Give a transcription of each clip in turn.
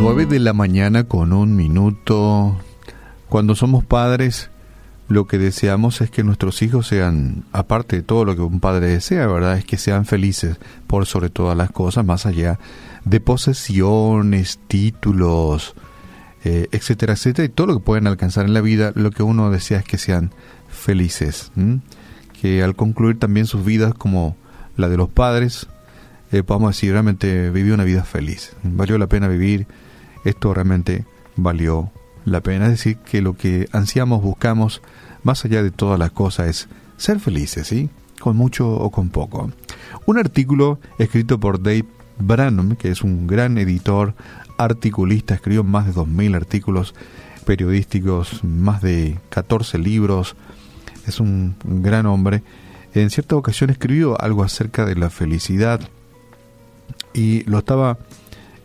9 de la mañana con un minuto. Cuando somos padres, lo que deseamos es que nuestros hijos sean, aparte de todo lo que un padre desea, ¿verdad? Es que sean felices por sobre todas las cosas, más allá de posesiones, títulos, eh, etcétera, etcétera, y todo lo que pueden alcanzar en la vida, lo que uno desea es que sean felices. Que al concluir también sus vidas como la de los padres, eh, podamos decir, realmente viví una vida feliz. Valió la pena vivir, esto realmente valió la pena. Es decir, que lo que ansiamos, buscamos, más allá de todas las cosas, es ser felices, ¿sí? Con mucho o con poco. Un artículo escrito por Dave Branham, que es un gran editor, articulista, escribió más de 2.000 artículos periodísticos, más de 14 libros, es un gran hombre. En cierta ocasión escribió algo acerca de la felicidad y lo estaba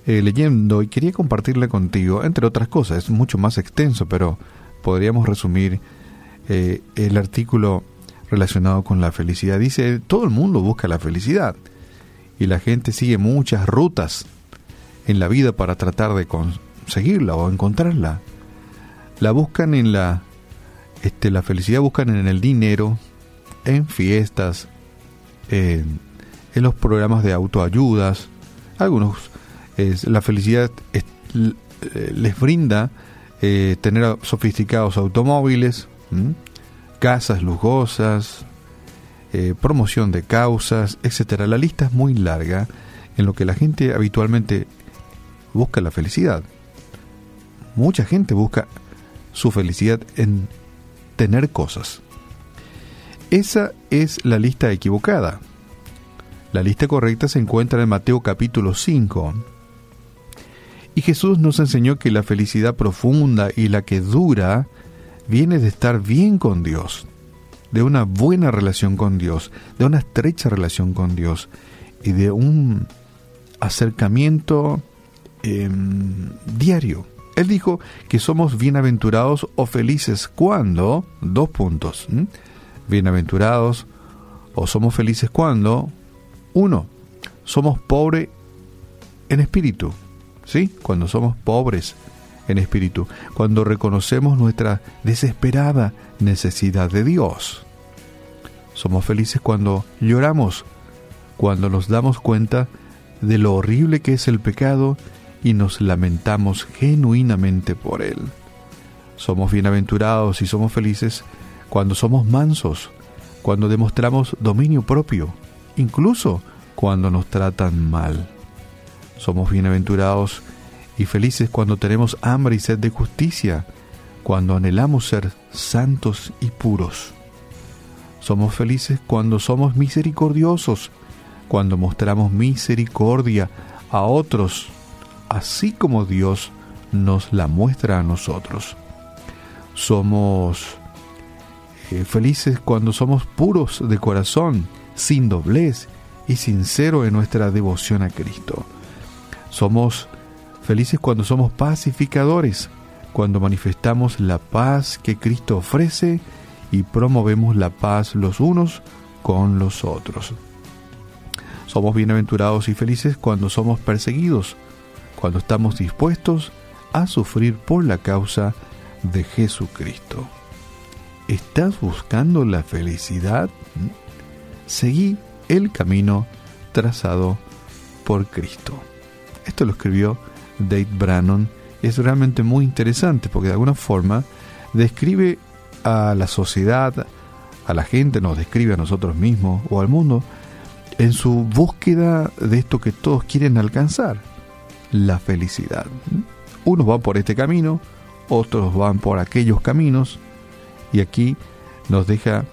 eh, leyendo y quería compartirle contigo, entre otras cosas, es mucho más extenso, pero podríamos resumir eh, el artículo relacionado con la felicidad. Dice, todo el mundo busca la felicidad y la gente sigue muchas rutas en la vida para tratar de conseguirla o encontrarla. La buscan en la este, la felicidad buscan en el dinero, en fiestas, en, en los programas de autoayudas, algunos es, la felicidad eh, les brinda eh, tener sofisticados automóviles, casas lujosas, eh, promoción de causas, etcétera. La lista es muy larga en lo que la gente habitualmente busca la felicidad. Mucha gente busca su felicidad en tener cosas. Esa es la lista equivocada. La lista correcta se encuentra en Mateo capítulo 5. Y Jesús nos enseñó que la felicidad profunda y la que dura viene de estar bien con Dios, de una buena relación con Dios, de una estrecha relación con Dios y de un acercamiento em, diario. Él dijo que somos bienaventurados o felices cuando, dos puntos, bienaventurados o somos felices cuando, uno, somos pobres en espíritu, ¿sí? Cuando somos pobres en espíritu, cuando reconocemos nuestra desesperada necesidad de Dios. Somos felices cuando lloramos, cuando nos damos cuenta de lo horrible que es el pecado y nos lamentamos genuinamente por él. Somos bienaventurados y somos felices cuando somos mansos, cuando demostramos dominio propio, incluso cuando nos tratan mal. Somos bienaventurados y felices cuando tenemos hambre y sed de justicia, cuando anhelamos ser santos y puros. Somos felices cuando somos misericordiosos, cuando mostramos misericordia a otros, así como Dios nos la muestra a nosotros. Somos eh, felices cuando somos puros de corazón, sin doblez y sincero en nuestra devoción a Cristo. Somos felices cuando somos pacificadores, cuando manifestamos la paz que Cristo ofrece y promovemos la paz los unos con los otros. Somos bienaventurados y felices cuando somos perseguidos, cuando estamos dispuestos a sufrir por la causa de Jesucristo. ¿Estás buscando la felicidad? Seguí el camino trazado por Cristo. Esto lo escribió Dave Brannon. Es realmente muy interesante porque de alguna forma describe a la sociedad, a la gente, nos describe a nosotros mismos o al mundo en su búsqueda de esto que todos quieren alcanzar, la felicidad. Unos van por este camino, otros van por aquellos caminos, y aquí nos deja,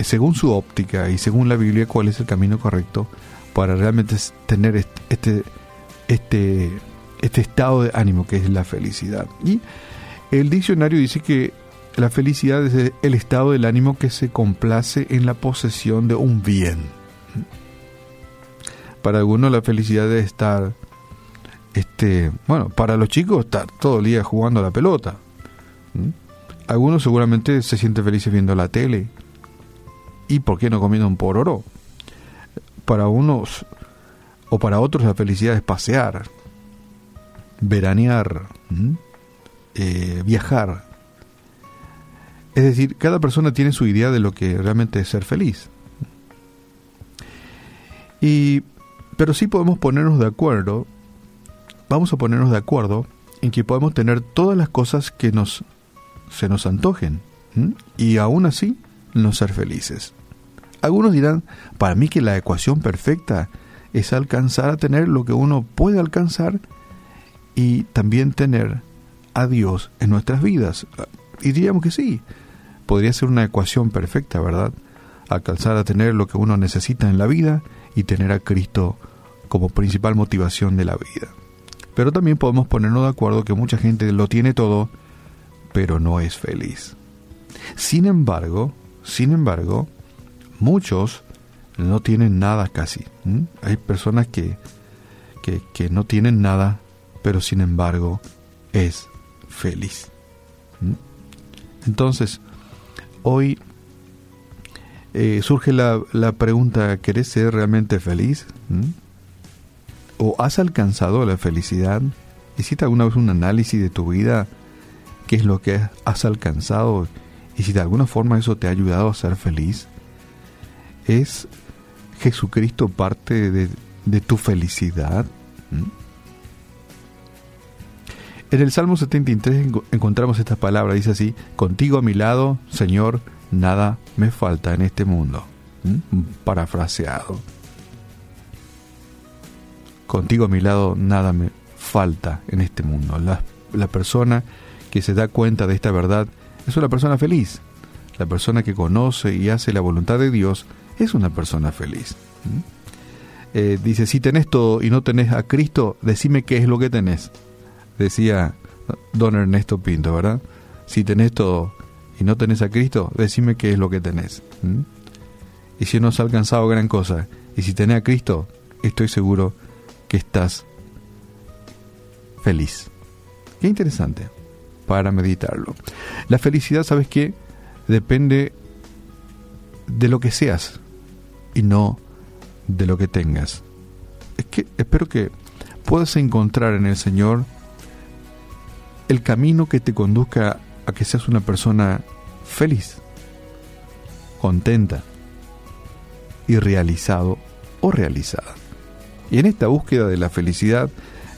según su óptica y según la Biblia, cuál es el camino correcto para realmente tener este, este, este estado de ánimo que es la felicidad. Y el diccionario dice que la felicidad es el estado del ánimo que se complace en la posesión de un bien. Para algunos la felicidad es estar, este, bueno, para los chicos estar todo el día jugando a la pelota. Algunos seguramente se sienten felices viendo la tele. ¿Y por qué no comiendo un pororo? Para unos o para otros la felicidad es pasear. veranear, eh, viajar. Es decir, cada persona tiene su idea de lo que realmente es ser feliz. Y, pero sí podemos ponernos de acuerdo, vamos a ponernos de acuerdo en que podemos tener todas las cosas que nos se nos antojen y aún así no ser felices. Algunos dirán, para mí que la ecuación perfecta es alcanzar a tener lo que uno puede alcanzar y también tener a Dios en nuestras vidas. Y diríamos que sí, podría ser una ecuación perfecta, ¿verdad? Alcanzar a tener lo que uno necesita en la vida y tener a Cristo como principal motivación de la vida. Pero también podemos ponernos de acuerdo que mucha gente lo tiene todo, pero no es feliz. Sin embargo, sin embargo, muchos no tienen nada casi. Hay personas que, que, no tienen nada, pero sin embargo es feliz. Entonces, hoy eh, surge la, la, pregunta, ¿querés ser realmente feliz? ¿O has alcanzado la felicidad? ¿Hiciste alguna vez un análisis de tu vida? ¿Qué es lo que has alcanzado? Y si de alguna forma eso te ha ayudado a ser feliz. ¿Es Jesucristo parte de, tu felicidad? En el Salmo 73 encontramos esta palabra, dice así, contigo a mi lado, Señor, nada me falta en este mundo. Parafraseado. Contigo a mi lado, nada me falta en este mundo. La, la persona que se da cuenta de esta verdad es una persona feliz. La persona que conoce y hace la voluntad de Dios es una persona feliz. Eh, dice, si tenés todo y no tenés a Cristo, decime qué es lo que tenés. Decía don Ernesto Pinto, ¿verdad? Si tenés todo y no tenés a Cristo, decime qué es lo que tenés. Y si no has alcanzado gran cosa, y si tenés a Cristo, estoy seguro que estás feliz. Qué interesante para meditarlo. La felicidad, ¿sabes qué? Depende de lo que seas y no de lo que tengas. Es que espero que puedas encontrar en el Señor el camino que te conduzca a que seas una persona feliz, contenta y realizado o realizada. Y en esta búsqueda de la felicidad,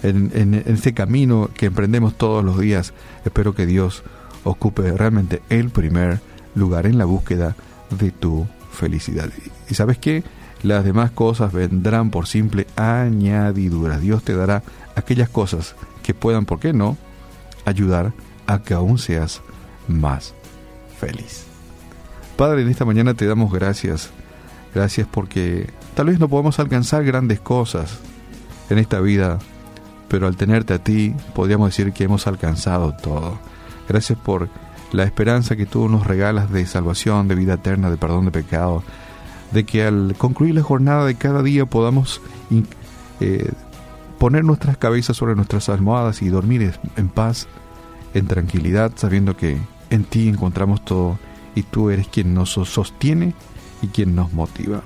en, en, este camino que emprendemos todos los días, espero que Dios ocupe realmente el primer lugar en la búsqueda de tu felicidad. ¿Y sabes qué? Las demás cosas vendrán por simple añadidura. Dios te dará aquellas cosas que puedan, ¿por qué no?, ayudar a que aún seas más feliz. Padre, en esta mañana te damos gracias. Gracias porque tal vez no podemos alcanzar grandes cosas en esta vida, pero al tenerte a ti podríamos decir que hemos alcanzado todo. Gracias por la esperanza que tú nos regalas de salvación, de vida eterna, de perdón de pecado, de que al concluir la jornada de cada día podamos eh, poner nuestras cabezas sobre nuestras almohadas y dormir en paz, en tranquilidad, sabiendo que en ti encontramos todo y tú eres quien nos sostiene y quien nos motiva.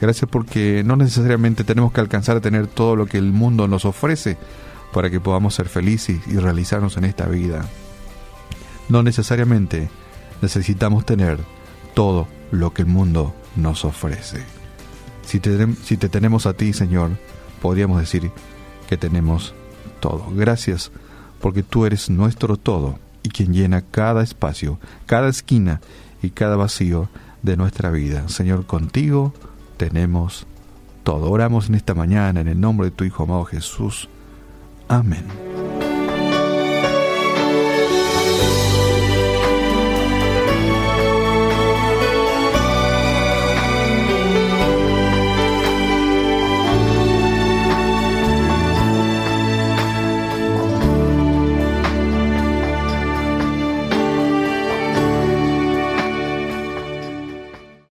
Gracias porque no necesariamente tenemos que alcanzar a tener todo lo que el mundo nos ofrece para que podamos ser felices y realizarnos en esta vida. No necesariamente necesitamos tener todo lo que el mundo nos ofrece. Si te, tenemos a ti, Señor, podríamos decir que tenemos todo. Gracias porque tú eres nuestro todo y quien llena cada espacio, cada esquina y cada vacío de nuestra vida. Señor, contigo tenemos todo. Oramos en esta mañana en el nombre de tu Hijo amado Jesús. Amén.